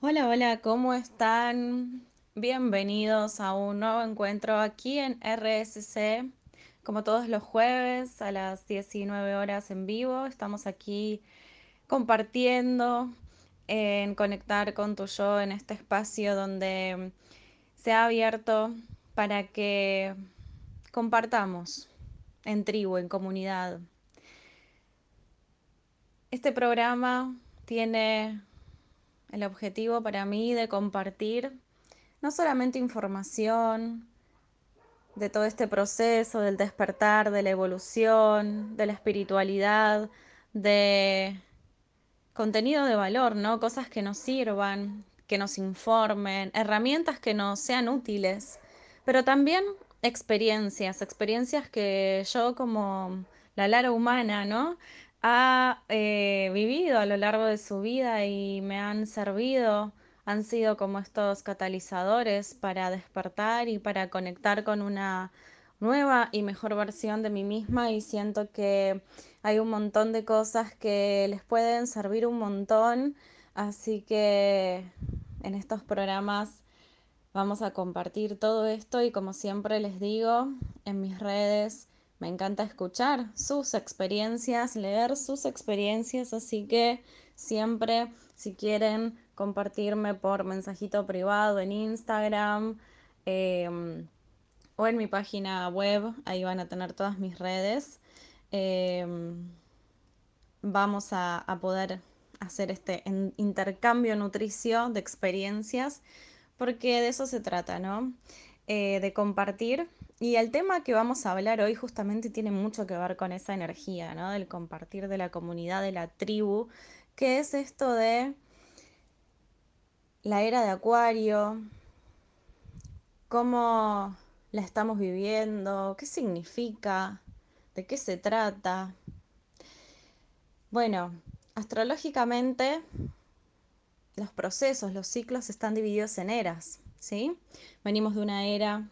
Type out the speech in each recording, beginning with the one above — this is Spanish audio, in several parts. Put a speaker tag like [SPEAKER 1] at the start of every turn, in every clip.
[SPEAKER 1] Hola, hola, ¿cómo están? Bienvenidos a un nuevo encuentro aquí en RSC. Como todos los jueves a las 19 horas en vivo, estamos aquí compartiendo en conectar con tu yo en este espacio donde se ha abierto para que compartamos en tribu, en comunidad. Este programa tiene el objetivo para mí de compartir no solamente información de todo este proceso del despertar, de la evolución, de la espiritualidad, de contenido de valor, ¿no? Cosas que nos sirvan, que nos informen, herramientas que nos sean útiles, pero también experiencias, experiencias que yo como la Lara humana, ¿no? Ha eh, vivido a lo largo de su vida y me han servido, han sido como estos catalizadores para despertar y para conectar con una nueva y mejor versión de mí misma y siento que hay un montón de cosas que les pueden servir un montón, así que en estos programas vamos a compartir todo esto y como siempre les digo, en mis redes me encanta escuchar sus experiencias, leer sus experiencias, así que siempre si quieren compartirme por mensajito privado en Instagram eh, o en mi página web, ahí van a tener todas mis redes. Eh, vamos a, a, poder hacer este intercambio nutricio de experiencias, porque de eso se trata, ¿no? Eh, de compartir. Y el tema que vamos a hablar hoy justamente tiene mucho que ver con esa energía, ¿no? Del compartir de la comunidad, de la tribu, que es esto de la era de Acuario, cómo la estamos viviendo, qué significa, de qué se trata. Bueno, astrológicamente los procesos, los ciclos están divididos en eras, ¿sí? Venimos de una era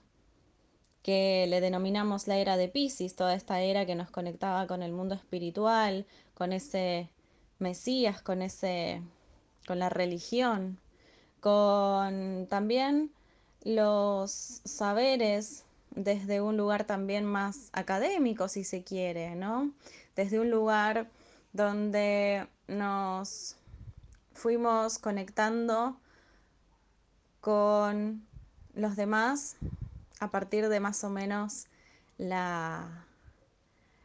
[SPEAKER 1] que le denominamos la era de Pisces, toda esta era que nos conectaba con el mundo espiritual, con ese Mesías, con ese con la religión, con también los saberes desde un lugar también más académico, si se quiere, ¿no? Desde un lugar donde nos fuimos conectando con los demás a partir de más o menos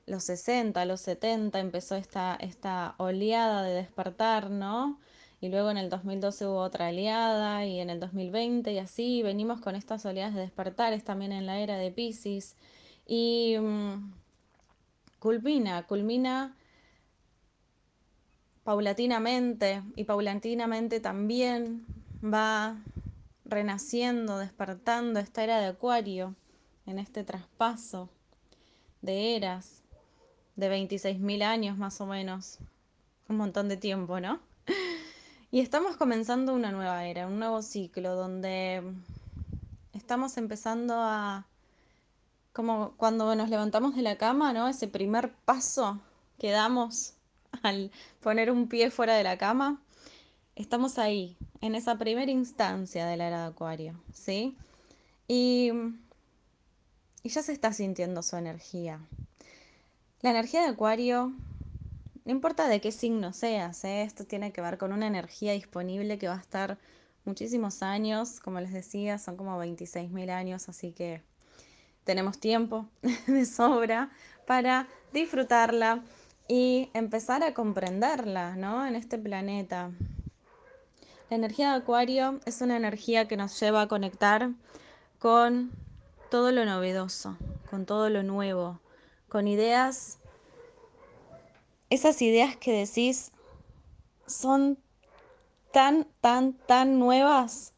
[SPEAKER 1] los 60, los 70 empezó esta, esta oleada de despertar, ¿no? Y luego en el 2012 hubo otra oleada y en el 2020 y así venimos con estas oleadas de despertar, es también en la era de Pisces. Y um, culmina, culmina paulatinamente y paulatinamente también va renaciendo, despertando esta era de Acuario en este traspaso de eras de 26.000 años más o menos, un montón de tiempo, ¿no? Y estamos comenzando una nueva era, un nuevo ciclo donde estamos empezando a, como cuando nos levantamos de la cama, ¿no? Ese primer paso que damos al poner un pie fuera de la cama, estamos ahí, en esa primera instancia de la era de Acuario, ¿sí? Y, ya se está sintiendo su energía. La energía de Acuario, no importa de qué signo seas, ¿eh? esto tiene que ver con una energía disponible que va a estar muchísimos años, como les decía, son como 26.000 años, así que tenemos tiempo de sobra para disfrutarla y empezar a comprenderla, ¿no? En este planeta. La energía de Acuario es una energía que nos lleva a conectar con todo lo novedoso, con todo lo nuevo, con ideas, esas ideas que decís son tan, tan, tan nuevas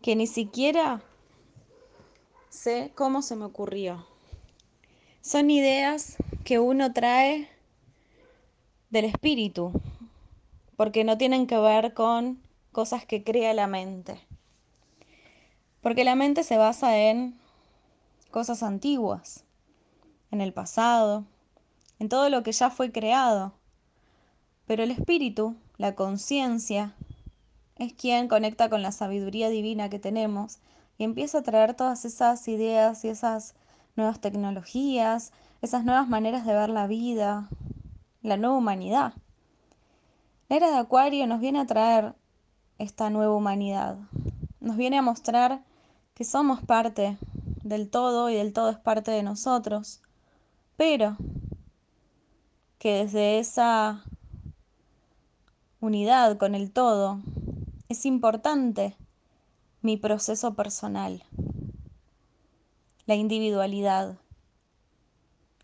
[SPEAKER 1] que ni siquiera sé cómo se me ocurrió. Son ideas que uno trae del espíritu, porque no tienen que ver con cosas que crea la mente. Porque la mente se basa en cosas antiguas, en el pasado, en todo lo que ya fue creado. Pero el espíritu, la conciencia, es quien conecta con la sabiduría divina que tenemos y empieza a traer todas esas ideas y esas nuevas tecnologías, esas nuevas maneras de ver la vida, la nueva humanidad. La era de Acuario nos viene a traer esta nueva humanidad, nos viene a mostrar que somos parte del todo y del todo es parte de nosotros, pero que desde esa unidad con el todo es importante mi proceso personal, la individualidad,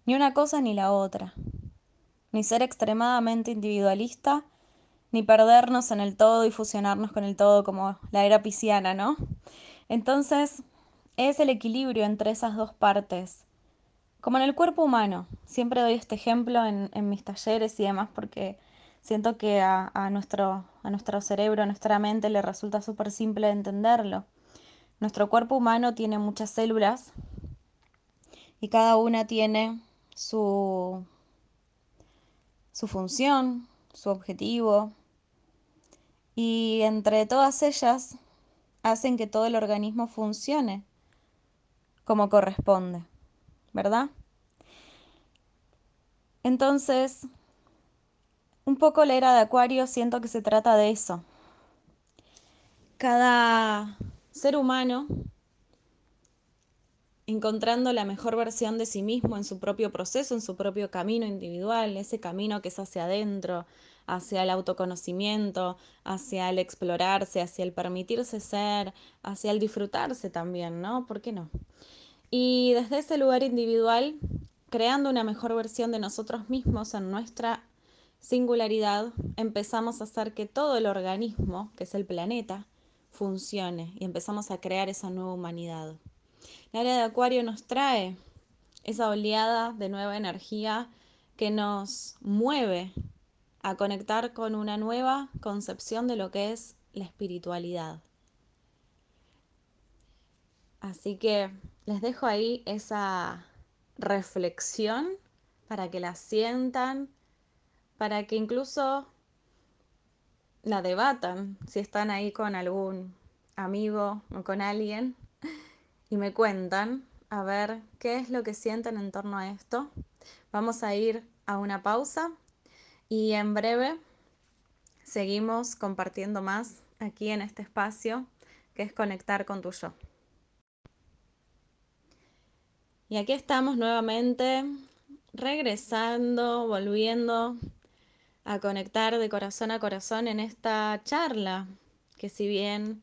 [SPEAKER 1] ni una cosa ni la otra, ni ser extremadamente individualista, ni perdernos en el todo y fusionarnos con el todo como la era pisciana, ¿no? Entonces, es el equilibrio entre esas dos partes. Como en el cuerpo humano, siempre doy este ejemplo en, mis talleres y demás porque siento que a, nuestro, a nuestro cerebro, a nuestra mente le resulta súper simple entenderlo. Nuestro cuerpo humano tiene muchas células y cada una tiene su, su función, su objetivo. Y entre todas ellas hacen que todo el organismo funcione como corresponde, ¿verdad? Entonces, un poco la era de Acuario siento que se trata de eso. Cada ser humano encontrando la mejor versión de sí mismo en su propio proceso, en su propio camino individual, ese camino que es hacia adentro, hacia el autoconocimiento, hacia el explorarse, hacia el permitirse ser, hacia el disfrutarse también, ¿no? ¿Por qué no? Y desde ese lugar individual, creando una mejor versión de nosotros mismos en nuestra singularidad, empezamos a hacer que todo el organismo, que es el planeta, funcione y empezamos a crear esa nueva humanidad. La área de Acuario nos trae esa oleada de nueva energía que nos mueve a conectar con una nueva concepción de lo que es la espiritualidad. Así que les dejo ahí esa reflexión para que la sientan, para que incluso la debatan si están ahí con algún amigo o con alguien y me cuentan a ver qué es lo que sienten en torno a esto. Vamos a ir a una pausa y en breve seguimos compartiendo más aquí en este espacio que es conectar con tu yo. Y aquí estamos nuevamente regresando, volviendo a conectar de corazón a corazón en esta charla, que si bien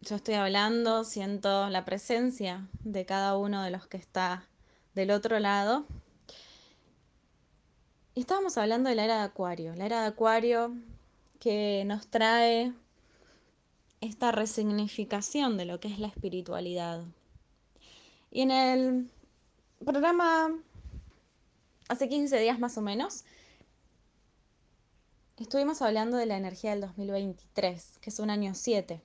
[SPEAKER 1] yo estoy hablando, siento la presencia de cada uno de los que está del otro lado. Estábamos hablando de la era de Acuario, la era de Acuario que nos trae esta resignificación de lo que es la espiritualidad. Y en el programa, hace 15 días más o menos, estuvimos hablando de la energía del 2023, que es un año 7.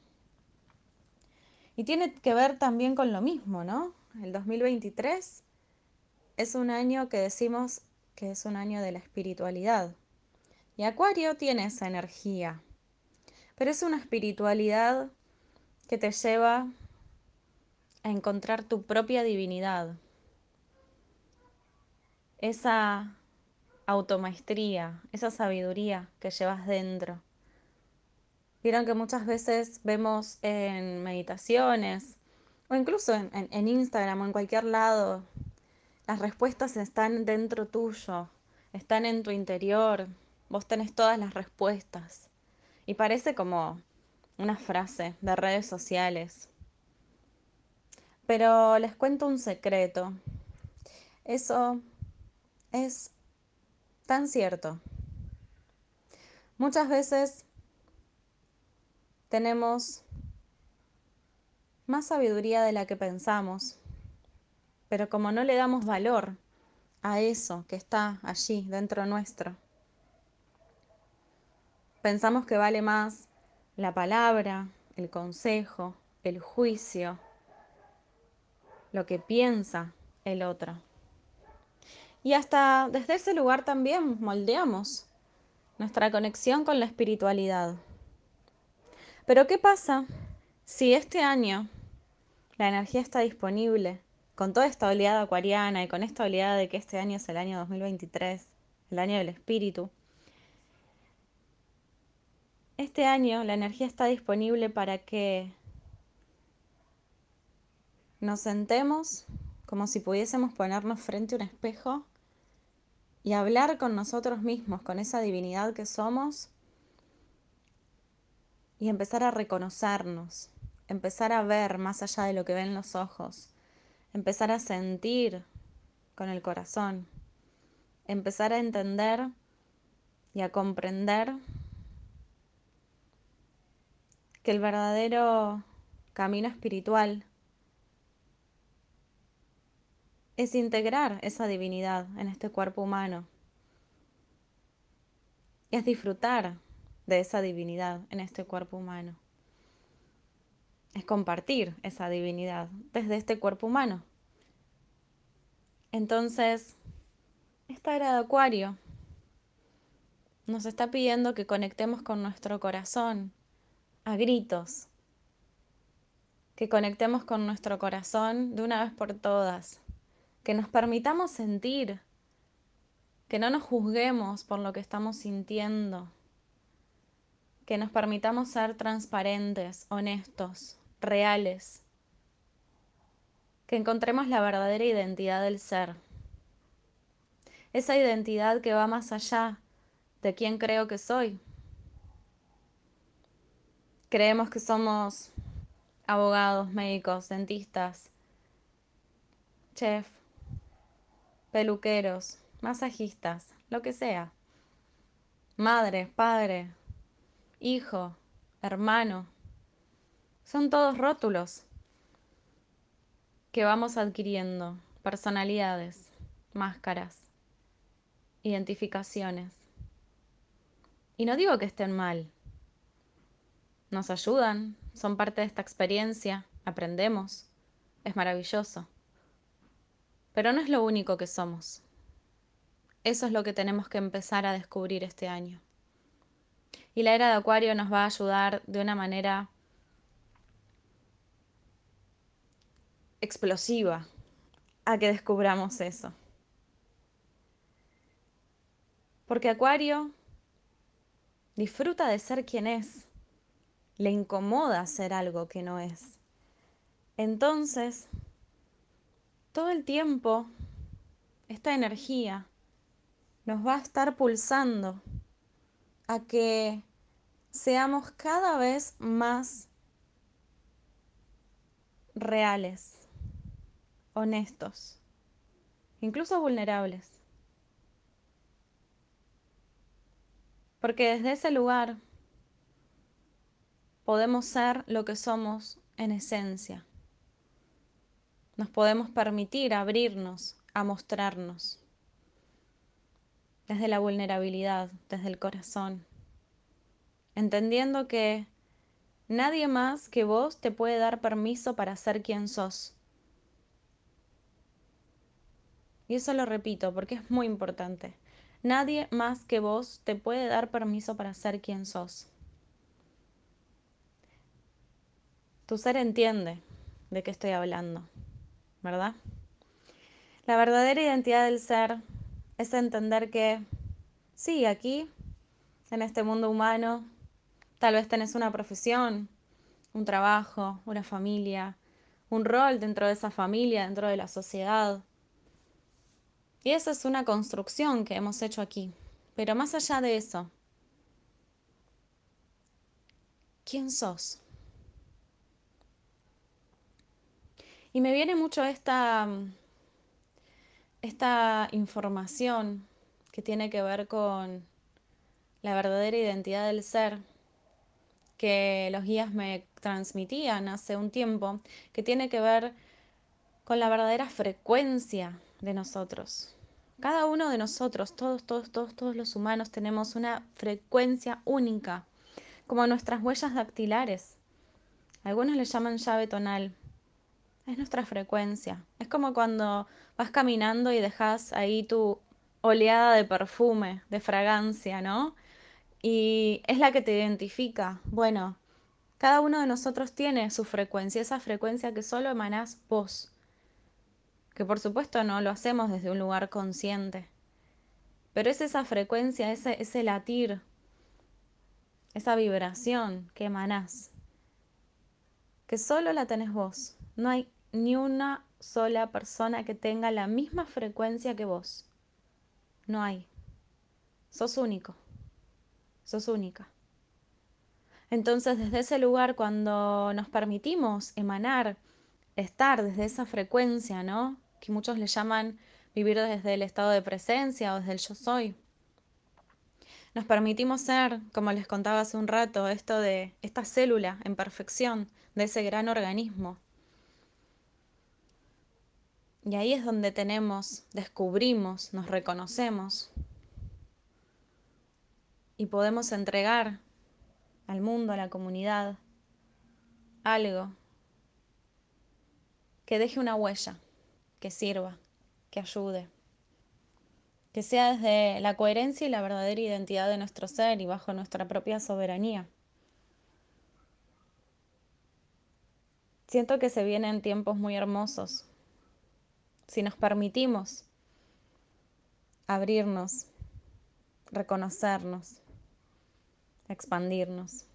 [SPEAKER 1] Y tiene que ver también con lo mismo, ¿no? El 2023 es un año que decimos que es un año de la espiritualidad. Y Acuario tiene esa energía, pero es una espiritualidad que te lleva a encontrar tu propia divinidad. Esa automaestría, esa sabiduría que llevas dentro. Vieron que muchas veces vemos en meditaciones o incluso en, en, Instagram o en cualquier lado, las respuestas están dentro tuyo, están en tu interior, vos tenés todas las respuestas. Y parece como una frase de redes sociales, pero les cuento un secreto. Eso es tan cierto. Muchas veces tenemos más sabiduría de la que pensamos, pero como no le damos valor a eso que está allí dentro nuestro, pensamos que vale más la palabra, el consejo, el juicio, lo que piensa el otro. Y hasta desde ese lugar también moldeamos nuestra conexión con la espiritualidad. Pero ¿qué pasa si este año la energía está disponible con toda esta oleada acuariana y con esta oleada de que este año es el año 2023, el año del espíritu? Este año la energía está disponible para que nos sentemos como si pudiésemos ponernos frente a un espejo y hablar con nosotros mismos, con esa divinidad que somos, y empezar a reconocernos, empezar a ver más allá de lo que ven los ojos, empezar a sentir con el corazón, empezar a entender y a comprender que el verdadero camino espiritual es integrar esa divinidad en este cuerpo humano. Es disfrutar de esa divinidad en este cuerpo humano. Es compartir esa divinidad desde este cuerpo humano. Entonces, esta era de Acuario. Nos está pidiendo que conectemos con nuestro corazón a gritos, que conectemos con nuestro corazón de una vez por todas, que nos permitamos sentir, que no nos juzguemos por lo que estamos sintiendo, que nos permitamos ser transparentes, honestos, reales, que encontremos la verdadera identidad del ser, esa identidad que va más allá de quién creo que soy. Creemos que somos abogados, médicos, dentistas, chef, peluqueros, masajistas, lo que sea. Madre, padre, hijo, hermano. Son todos rótulos que vamos adquiriendo, personalidades, máscaras, identificaciones. Y no digo que estén mal. Nos ayudan, son parte de esta experiencia, aprendemos, es maravilloso. Pero no es lo único que somos. Eso es lo que tenemos que empezar a descubrir este año. Y la era de Acuario nos va a ayudar de una manera explosiva a que descubramos eso. Porque Acuario disfruta de ser quien es, le incomoda ser algo que no es. Entonces, todo el tiempo esta energía nos va a estar pulsando a que seamos cada vez más reales, honestos, incluso vulnerables. Porque desde ese lugar podemos ser lo que somos en esencia nos podemos permitir abrirnos a mostrarnos desde la vulnerabilidad, desde el corazón, entendiendo que nadie más que vos te puede dar permiso para ser quien sos. Y eso lo repito porque es muy importante. Nadie más que vos te puede dar permiso para ser quien sos. Tu ser entiende de qué estoy hablando. ¿verdad? La verdadera identidad del ser es entender que sí, aquí, en este mundo humano, tal vez tenés una profesión, un trabajo, una familia, un rol dentro de esa familia, dentro de la sociedad. Y esa es una construcción que hemos hecho aquí. Pero más allá de eso, ¿quién sos? Y me viene mucho esta, esta información que tiene que ver con la verdadera identidad del ser que los guías me transmitían hace un tiempo, que tiene que ver con la verdadera frecuencia de nosotros. Cada uno de nosotros, todos, todos, todos, todos los humanos tenemos una frecuencia única, como nuestras huellas dactilares. Algunos le llaman llave tonal es nuestra frecuencia. Es como cuando vas caminando y dejas ahí tu oleada de perfume, de fragancia, ¿no? Y es la que te identifica. Bueno, Cada uno de nosotros tiene su frecuencia, esa frecuencia que solo emanás vos. Que por supuesto no lo hacemos desde un lugar consciente. Pero es esa frecuencia, ese, ese latir, esa vibración que emanás. Que solo la tenés vos. No hay ni una sola persona que tenga la misma frecuencia que vos. No hay. Sos único. Sos única. Entonces, desde ese lugar, cuando nos permitimos emanar, estar desde esa frecuencia, ¿no? Que muchos le llaman vivir desde el estado de presencia o desde el yo soy. Nos permitimos ser, como les contaba hace un rato, esto de esta célula en perfección de ese gran organismo. Y ahí es donde tenemos, descubrimos, nos reconocemos y podemos entregar al mundo, a la comunidad, algo que deje una huella, que sirva, que ayude, que sea desde la coherencia y la verdadera identidad de nuestro ser y bajo nuestra propia soberanía. Siento que se vienen tiempos muy hermosos si nos permitimos abrirnos, reconocernos, expandirnos.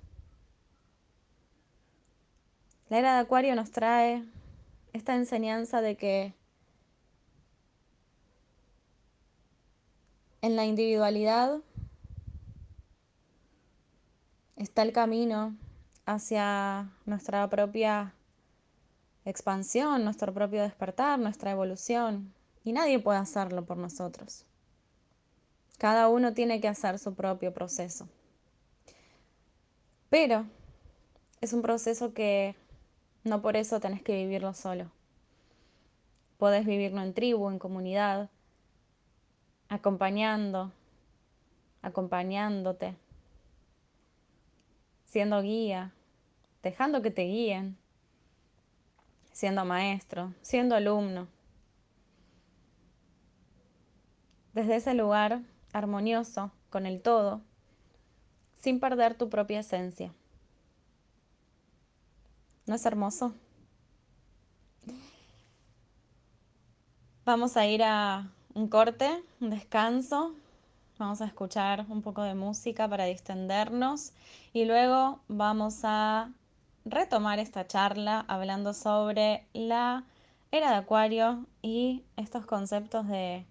[SPEAKER 1] La era de Acuario nos trae esta enseñanza de que en la individualidad está el camino hacia nuestra propia expansión, nuestro propio despertar, nuestra evolución. Y nadie puede hacerlo por nosotros. Cada uno tiene que hacer su propio proceso. Pero es un proceso que no por eso tenés que vivirlo solo. Podés vivirlo en tribu, en comunidad, acompañando, acompañándote, siendo guía, dejando que te guíen, siendo maestro, siendo alumno. Desde ese lugar armonioso con el todo, sin perder tu propia esencia. ¿No es hermoso? Vamos a ir a un corte, un descanso. Vamos a escuchar un poco de música para distendernos y luego vamos a retomar esta charla hablando sobre la era de Acuario y estos conceptos de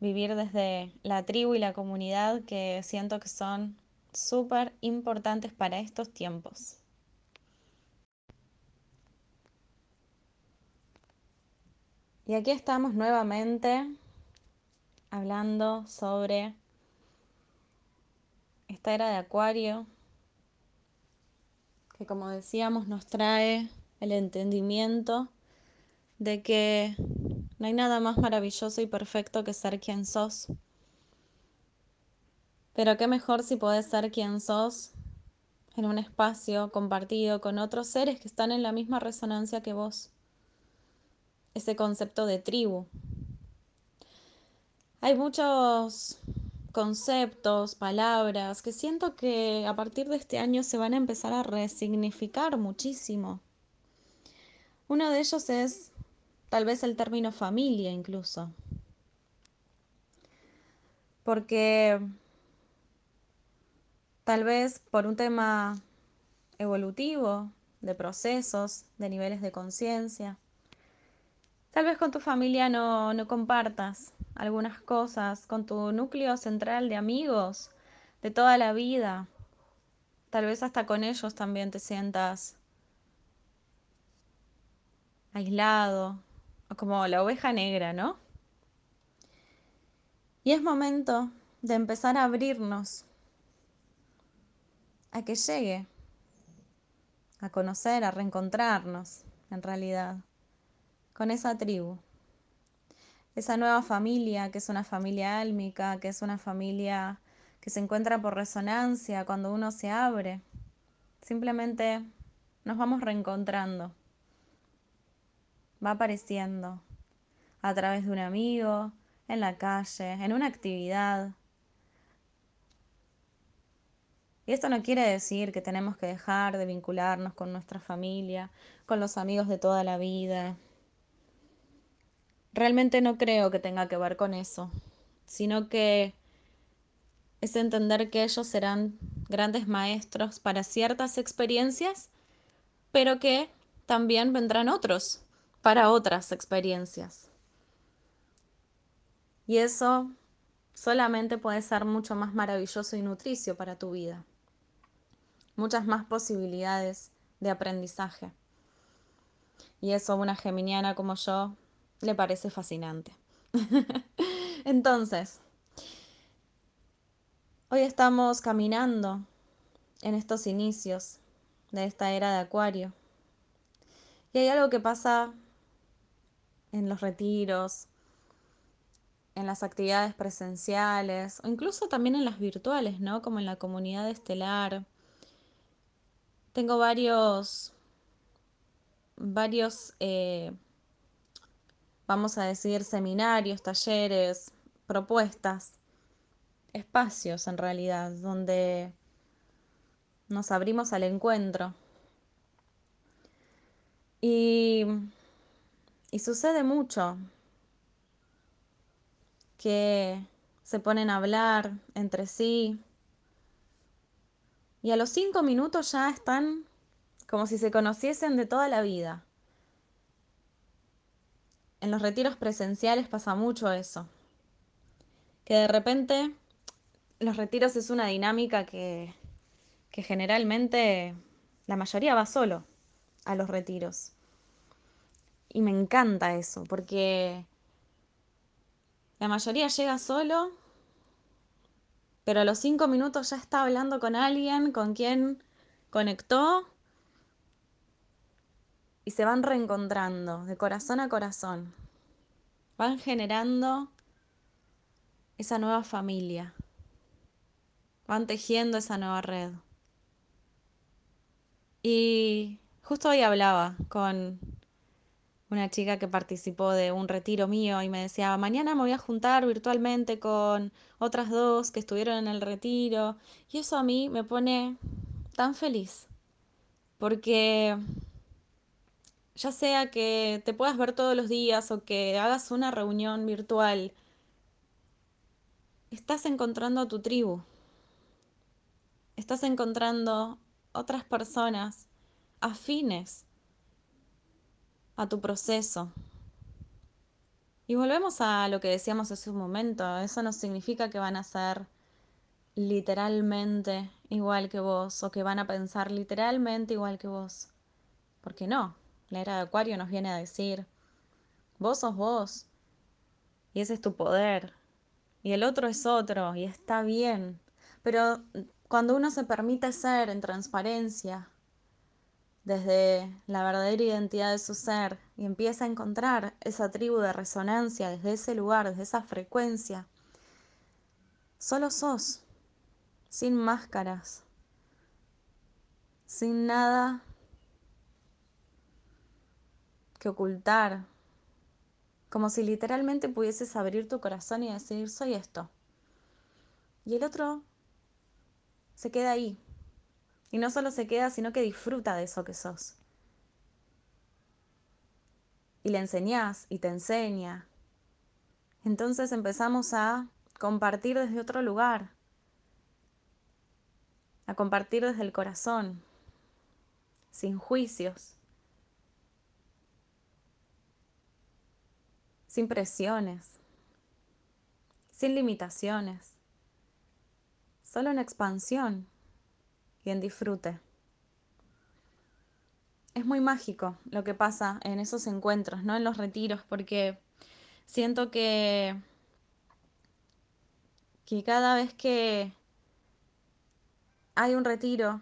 [SPEAKER 1] vivir desde la tribu y la comunidad que siento que son súper importantes para estos tiempos. Y aquí estamos nuevamente hablando sobre esta era de Acuario, que como decíamos nos trae el entendimiento de que no hay nada más maravilloso y perfecto que ser quien sos. Pero qué mejor si podés ser quien sos en un espacio compartido con otros seres que están en la misma resonancia que vos. Ese concepto de tribu. Hay muchos conceptos, palabras que siento que a partir de este año se van a empezar a resignificar muchísimo. Uno de ellos es tal vez el término familia incluso. Porque tal vez por un tema evolutivo, de procesos, de niveles de conciencia, tal vez con tu familia no, no compartas algunas cosas, con tu núcleo central de amigos de toda la vida. Tal vez hasta con ellos también te sientas aislado, o como la oveja negra, ¿no? Y es momento de empezar a abrirnos a que llegue, a conocer, a reencontrarnos, en realidad, con esa tribu esa nueva familia, que es una familia álmica, que es una familia que se encuentra por resonancia cuando uno se abre. Simplemente nos vamos reencontrando. Va apareciendo a través de un amigo, en la calle, en una actividad. Y esto no quiere decir que tenemos que dejar de vincularnos con nuestra familia, con los amigos de toda la vida. Realmente no creo que tenga que ver con eso, sino que es entender que ellos serán grandes maestros para ciertas experiencias, pero que también vendrán otros para otras experiencias. Y eso solamente puede ser mucho más maravilloso y nutricio para tu vida. Muchas más posibilidades de aprendizaje. Y eso una geminiana como yo le parece fascinante. Entonces, hoy estamos caminando en estos inicios de esta era de Acuario. Y hay algo que pasa en los retiros, en las actividades presenciales o incluso también en las virtuales, ¿no? Como en la comunidad estelar. Tengo varios, varios, eh, vamos a decir, seminarios, talleres, propuestas, espacios en realidad, donde nos abrimos al encuentro. Y, y sucede mucho que se ponen a hablar entre sí y a los cinco minutos ya están como si se conociesen de toda la vida. En los retiros presenciales pasa mucho eso, que de repente los retiros es una dinámica que, que generalmente la mayoría va solo a los retiros. Y me encanta eso, porque la mayoría llega solo, pero a los cinco minutos ya está hablando con alguien con quien conectó y se van reencontrando de corazón a corazón. Van generando esa nueva familia. Van tejiendo esa nueva red. Y justo hoy hablaba con una chica que participó de un retiro mío y me decía, mañana me voy a juntar virtualmente con otras dos que estuvieron en el retiro. Y eso a mí me pone tan feliz, porque ya sea que te puedas ver todos los días o que hagas una reunión virtual, estás encontrando a tu tribu, estás encontrando otras personas afines a tu proceso. Y volvemos a lo que decíamos hace un momento, eso no significa que van a ser literalmente igual que vos o que van a pensar literalmente igual que vos. Porque no, la era de Acuario nos viene a decir, vos sos vos y ese es tu poder y el otro es otro y está bien. Pero cuando uno se permite ser en transparencia, desde la verdadera identidad de su ser y empieza a encontrar esa tribu de resonancia desde ese lugar, desde esa frecuencia, solo sos, sin máscaras, sin nada que ocultar, como si literalmente pudieses abrir tu corazón y decir, soy esto. Y el otro se queda ahí, y no solo se queda, sino que disfruta de eso que sos. Y le enseñás y te enseña. Entonces empezamos a compartir desde otro lugar, a compartir desde el corazón, sin juicios, sin presiones, sin limitaciones, solo en expansión y en disfrute. Es muy mágico lo que pasa en esos encuentros, ¿no? En los retiros, porque siento que, que cada vez que hay un retiro,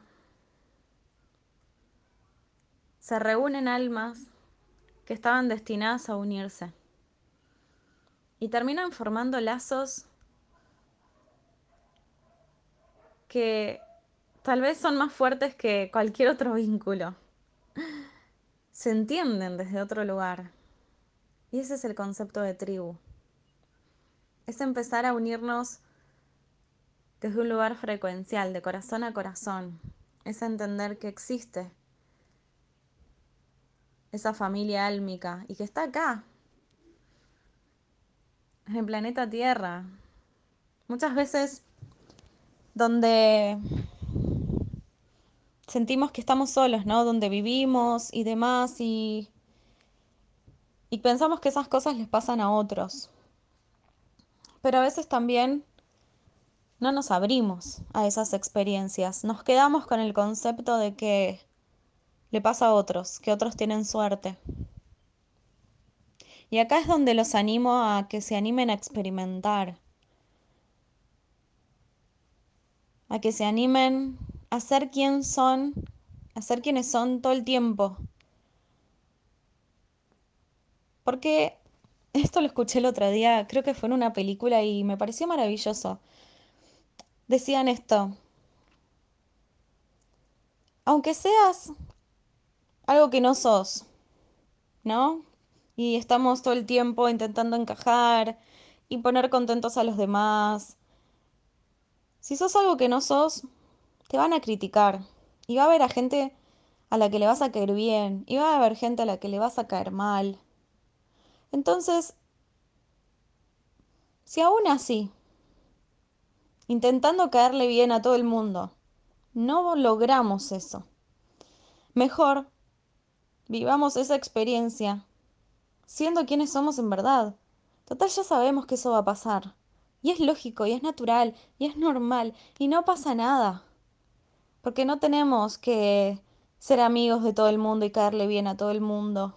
[SPEAKER 1] se reúnen almas que estaban destinadas a unirse y terminan formando lazos que tal vez son más fuertes que cualquier otro vínculo. Se entienden desde otro lugar. Y ese es el concepto de tribu. Es empezar a unirnos desde un lugar frecuencial, de corazón a corazón. Es entender que existe esa familia álmica y que está acá, en planeta Tierra. Muchas veces donde sentimos que estamos solos, ¿no? Donde vivimos y demás y, y pensamos que esas cosas les pasan a otros. Pero a veces también no nos abrimos a esas experiencias. Nos quedamos con el concepto de que le pasa a otros, que otros tienen suerte. Y acá es donde los animo a que se animen a experimentar, a que se animen a ser quien son, a ser quienes son todo el tiempo. Porque esto lo escuché el otro día, creo que fue en una película y me pareció maravilloso. Decían esto, aunque seas algo que no sos, ¿no? Y estamos todo el tiempo intentando encajar y poner contentos a los demás. Si sos algo que no sos, te van a criticar. Y va a haber a gente a la que le vas a caer bien. Y va a haber gente a la que le vas a caer mal. Entonces, si aún así, intentando caerle bien a todo el mundo, no logramos eso, mejor vivamos esa experiencia siendo quienes somos en verdad. Total, ya sabemos que eso va a pasar. Y es lógico, y es natural, y es normal, y no pasa nada. Porque no tenemos que ser amigos de todo el mundo y caerle bien a todo el mundo.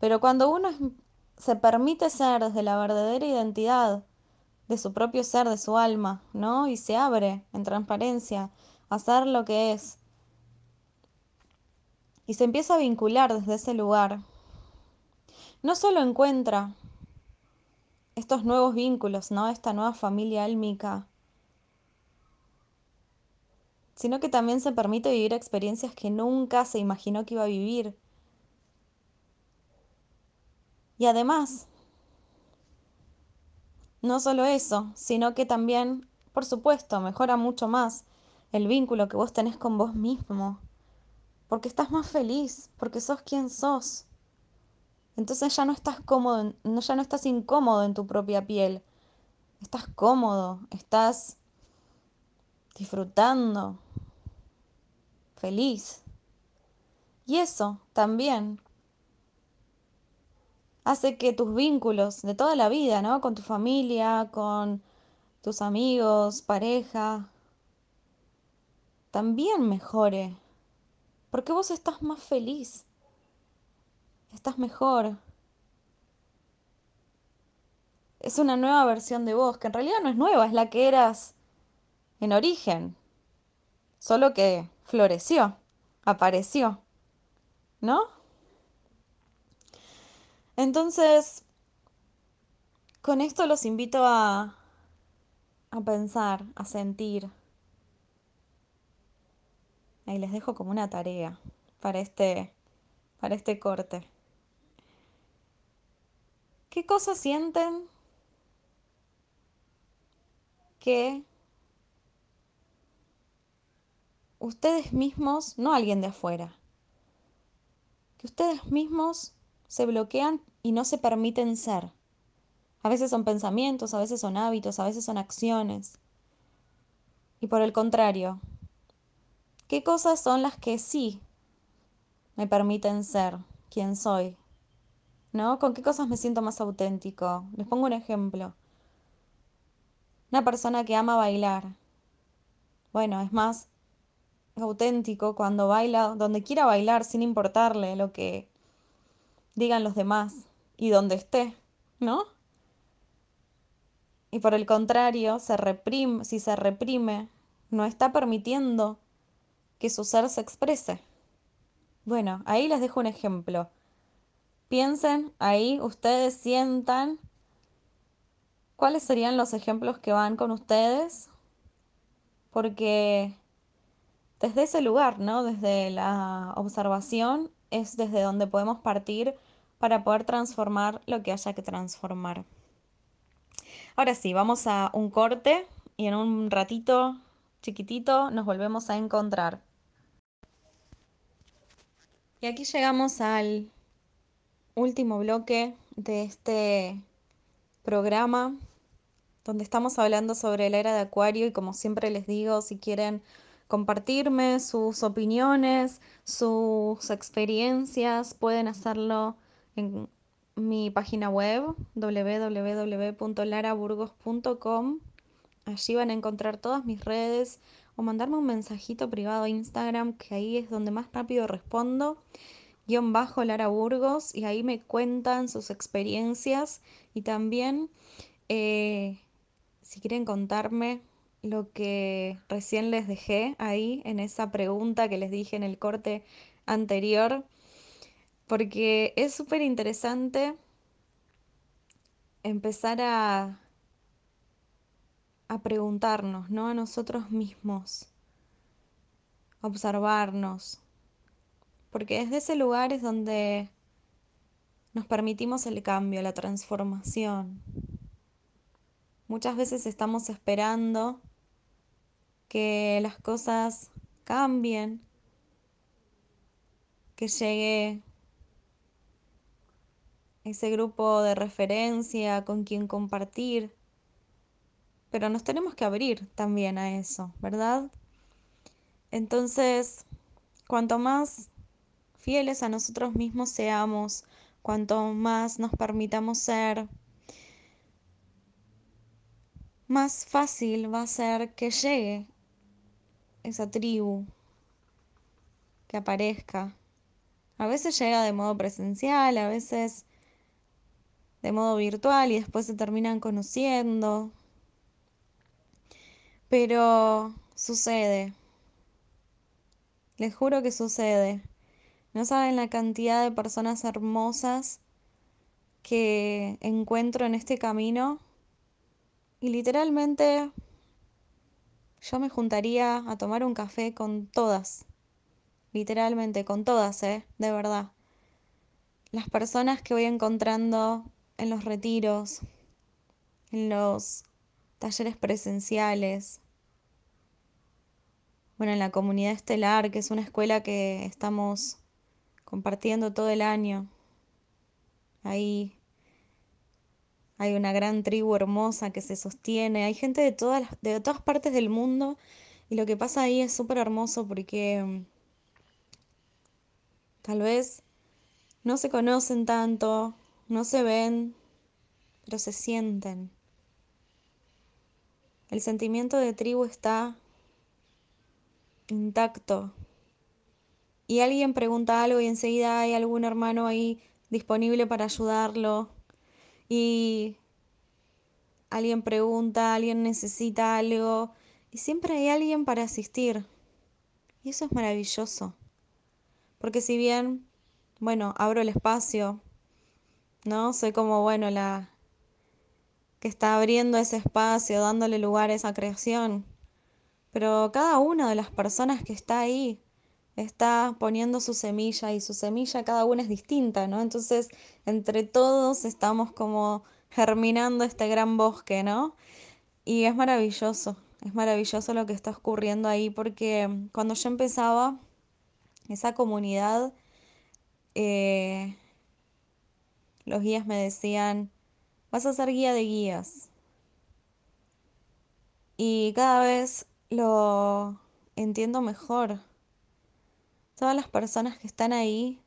[SPEAKER 1] Pero cuando uno se permite ser desde la verdadera identidad de su propio ser, de su alma, ¿no? Y se abre en transparencia a ser lo que es. Y se empieza a vincular desde ese lugar. No solo encuentra estos nuevos vínculos, ¿no? Esta nueva familia álmica sino que también se permite vivir experiencias que nunca se imaginó que iba a vivir. Y además, no solo eso, sino que también, por supuesto, mejora mucho más el vínculo que vos tenés con vos mismo, porque estás más feliz, porque sos quien sos. Entonces ya no estás cómodo, ya no estás incómodo en tu propia piel. Estás cómodo, estás disfrutando, feliz. Y eso también hace que tus vínculos de toda la vida, ¿no? Con tu familia, con tus amigos, pareja, también mejore. Porque vos estás más feliz. Estás mejor. Es una nueva versión de vos, que en realidad no es nueva, es la que eras en origen. Solo que floreció, apareció, ¿no? Entonces, con esto los invito a, a pensar, a sentir. Ahí les dejo como una tarea para este, para este corte. ¿Qué cosas sienten que ustedes mismos, no alguien de afuera, que ustedes mismos se bloquean y no se permiten ser. A veces son pensamientos, a veces son hábitos, a veces son acciones. Y por el contrario, ¿qué cosas son las que sí me permiten ser quien soy? ¿No? ¿Con qué cosas me siento más auténtico? Les pongo un ejemplo. Una persona que ama bailar. Bueno, es más, auténtico cuando baila, donde quiera bailar, sin importarle lo que digan los demás y donde esté, ¿no? Y por el contrario, si se reprime, no está permitiendo que su ser se exprese. Bueno, ahí les dejo un ejemplo. Piensen ahí, ustedes sientan cuáles serían los ejemplos que van con ustedes, porque desde ese lugar, ¿no? Desde la observación es desde donde podemos partir para poder transformar lo que haya que transformar. Ahora sí, vamos a un corte y en un ratito chiquitito nos volvemos a encontrar. Y aquí llegamos al último bloque de este programa donde estamos hablando sobre la era de Acuario y como siempre les digo, si quieren compartirme sus opiniones, sus experiencias, pueden hacerlo en mi página web www.laraburgos.com. Allí van a encontrar todas mis redes o mandarme un mensajito privado a Instagram, que ahí es donde más rápido respondo, guion bajo Lara Burgos, y ahí me cuentan sus experiencias y también eh, si quieren contarme lo que recién les dejé ahí en esa pregunta que les dije en el corte anterior, porque es súper interesante empezar a, a preguntarnos, ¿no? A nosotros mismos, observarnos, porque desde ese lugar es donde nos permitimos el cambio, la transformación. Muchas veces estamos esperando que las cosas cambien, que llegue ese grupo de referencia con quien compartir, pero nos tenemos que abrir también a eso, ¿verdad? Entonces, cuanto más fieles a nosotros mismos seamos, cuanto más nos permitamos ser, más fácil va a ser que llegue esa tribu que aparezca. A veces llega de modo presencial, a veces de modo virtual y después se terminan conociendo. Pero sucede. Les juro que sucede. No saben la cantidad de personas hermosas que encuentro en este camino. Y literalmente yo me juntaría a tomar un café con todas, literalmente con todas, ¿eh? De verdad. Las personas que voy encontrando en los retiros, en los talleres presenciales, bueno, en la comunidad estelar, que es una escuela que estamos compartiendo todo el año. Ahí hay una gran tribu hermosa que se sostiene, hay gente de todas, de todas partes del mundo y lo que pasa ahí es súper hermoso porque mm, tal vez no se conocen tanto, no se ven, pero se sienten. El sentimiento de tribu está intacto. Y alguien pregunta algo y enseguida hay algún hermano ahí disponible para ayudarlo y alguien pregunta, alguien necesita algo y siempre hay alguien para asistir. Y eso es maravilloso. Porque si bien, bueno, abro el espacio, ¿no? Soy como, bueno, la que está abriendo ese espacio, dándole lugar a esa creación. Pero cada una de las personas que está ahí está poniendo su semilla y su semilla cada una es distinta, ¿no? Entonces, entre todos estamos como germinando este gran bosque, ¿no? Y es maravilloso, es maravilloso lo que está ocurriendo ahí porque cuando yo empezaba, esa comunidad, eh, los guías me decían, vas a ser guía de guías. Y cada vez lo entiendo mejor Todas las personas que están ahí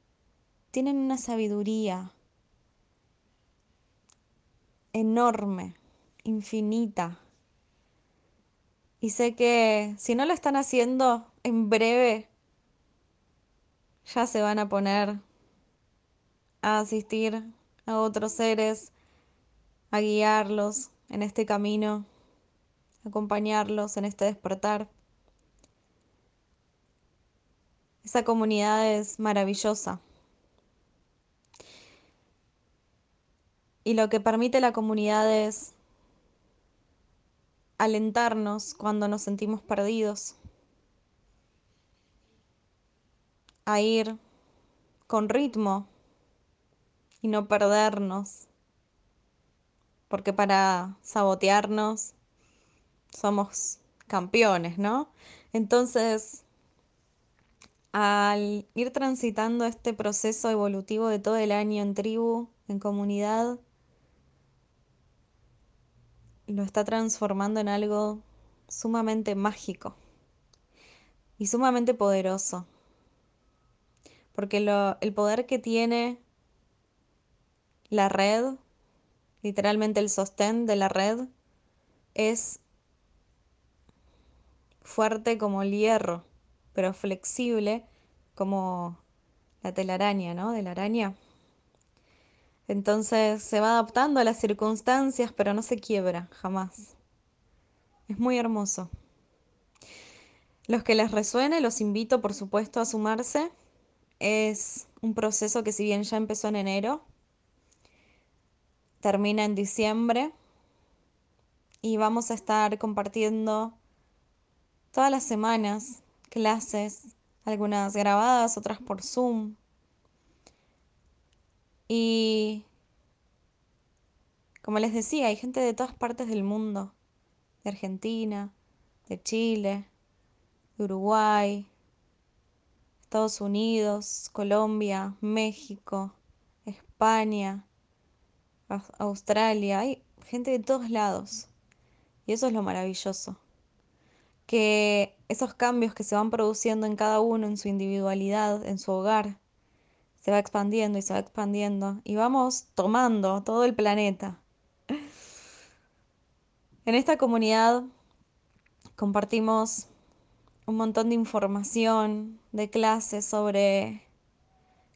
[SPEAKER 1] tienen una sabiduría enorme, infinita. Y sé que si no lo están haciendo en breve, ya se van a poner a asistir a otros seres, a guiarlos en este camino, acompañarlos en este despertar. Esa comunidad es maravillosa. Y lo que permite la comunidad es alentarnos cuando nos sentimos perdidos, a ir con ritmo y no perdernos, porque para sabotearnos somos campeones, ¿no? Entonces, al ir transitando este proceso evolutivo de todo el año en tribu, en comunidad, lo está transformando en algo sumamente mágico y sumamente poderoso. Porque el poder que tiene la red, literalmente el sostén de la red, es fuerte como el hierro, pero flexible como la telaraña, ¿no? De la araña. Entonces se va adaptando a las circunstancias, pero no se quiebra jamás. Es muy hermoso. Los que les resuene, los invito por supuesto a sumarse. Es un proceso que si bien ya empezó en enero, termina en diciembre y vamos a estar compartiendo todas las semanas clases, algunas grabadas, otras por Zoom. Y como les decía, hay gente de todas partes del mundo, de Argentina, de Chile, de Uruguay, Estados Unidos, Colombia, México, España, Australia, hay gente de todos lados. Y eso es lo maravilloso. Que esos cambios que se van produciendo en cada uno, en su individualidad, en su hogar, se va expandiendo y se va expandiendo. Y vamos tomando todo el planeta. En esta comunidad compartimos un montón de información, de clases sobre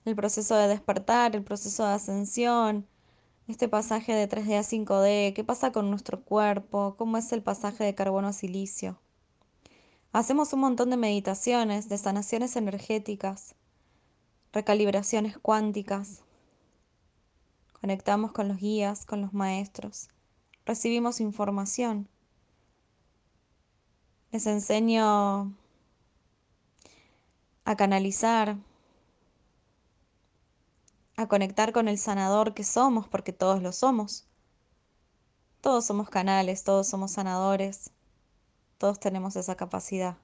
[SPEAKER 1] el proceso de despertar, el proceso de ascensión, este pasaje de 3D a 5D, qué pasa con nuestro cuerpo, cómo es el pasaje de carbono a silicio. Hacemos un montón de meditaciones, de sanaciones energéticas, recalibraciones cuánticas. Conectamos con los guías, con los maestros. Recibimos información. Les enseño a canalizar, a conectar con el sanador que somos, porque todos lo somos. Todos somos canales, todos somos sanadores, todos tenemos esa capacidad.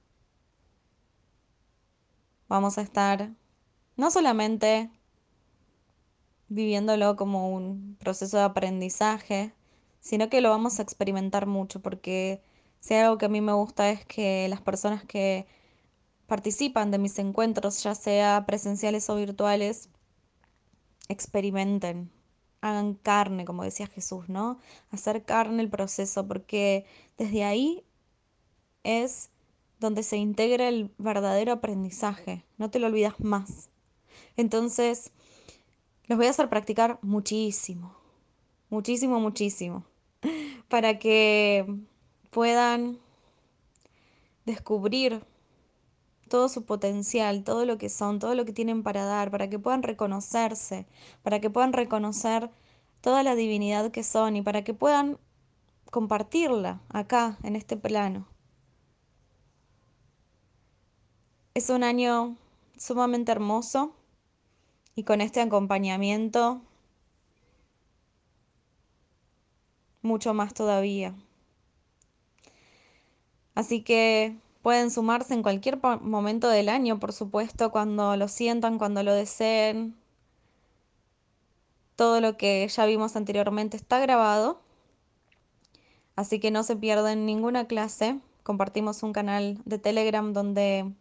[SPEAKER 1] Vamos a estar no solamente viviéndolo como un proceso de aprendizaje, sino que lo vamos a experimentar mucho, porque si algo que a mí me gusta es que las personas que participan de mis encuentros, ya sea presenciales o virtuales, experimenten, hagan carne, como decía Jesús, ¿no? Hacer carne el proceso, porque desde ahí es donde se integra el verdadero aprendizaje, no te lo olvidas más. Entonces, los voy a hacer practicar muchísimo, muchísimo, muchísimo, para que puedan descubrir todo su potencial, todo lo que son, todo lo que tienen para dar, para que puedan reconocerse, para que puedan reconocer toda la divinidad que son y para que puedan compartirla acá, en este plano. Es un año sumamente hermoso y con este acompañamiento mucho más todavía. Así que Pueden sumarse en cualquier momento del año, por supuesto, cuando lo sientan, cuando lo deseen. Todo lo que ya vimos anteriormente está grabado, así que no se pierden ninguna clase. Compartimos un canal de Telegram donde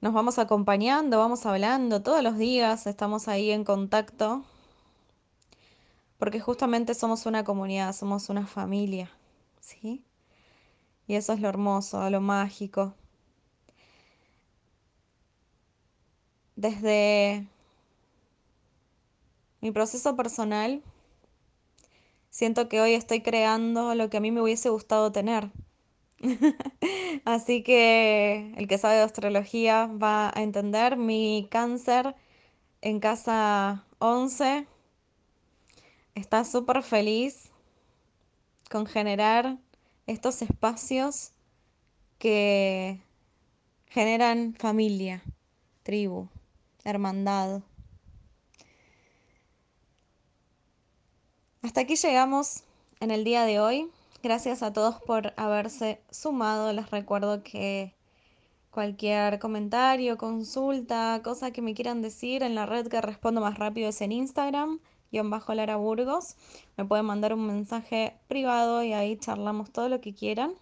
[SPEAKER 1] nos vamos acompañando, vamos hablando todos los días, estamos ahí en contacto, porque justamente somos una comunidad, somos una familia, ¿sí? Y eso es lo hermoso, lo mágico. Desde mi proceso personal, siento que hoy estoy creando lo que a mí me hubiese gustado tener. Así que el que sabe de astrología va a entender mi cáncer en casa 11. Está súper feliz con generar estos espacios que generan familia, tribu, hermandad. Hasta aquí llegamos en el día de hoy. Gracias a todos por haberse sumado. Les recuerdo que cualquier comentario, consulta, cosa que me quieran decir en la red que respondo más rápido es en Instagram, guion bajo Lara Burgos. Me pueden mandar un mensaje privado y ahí charlamos todo lo que quieran.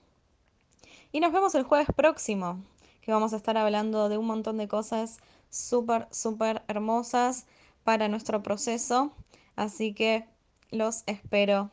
[SPEAKER 1] Y nos vemos el jueves próximo, que vamos a estar hablando de un montón de cosas súper, súper hermosas para nuestro proceso. Así que los espero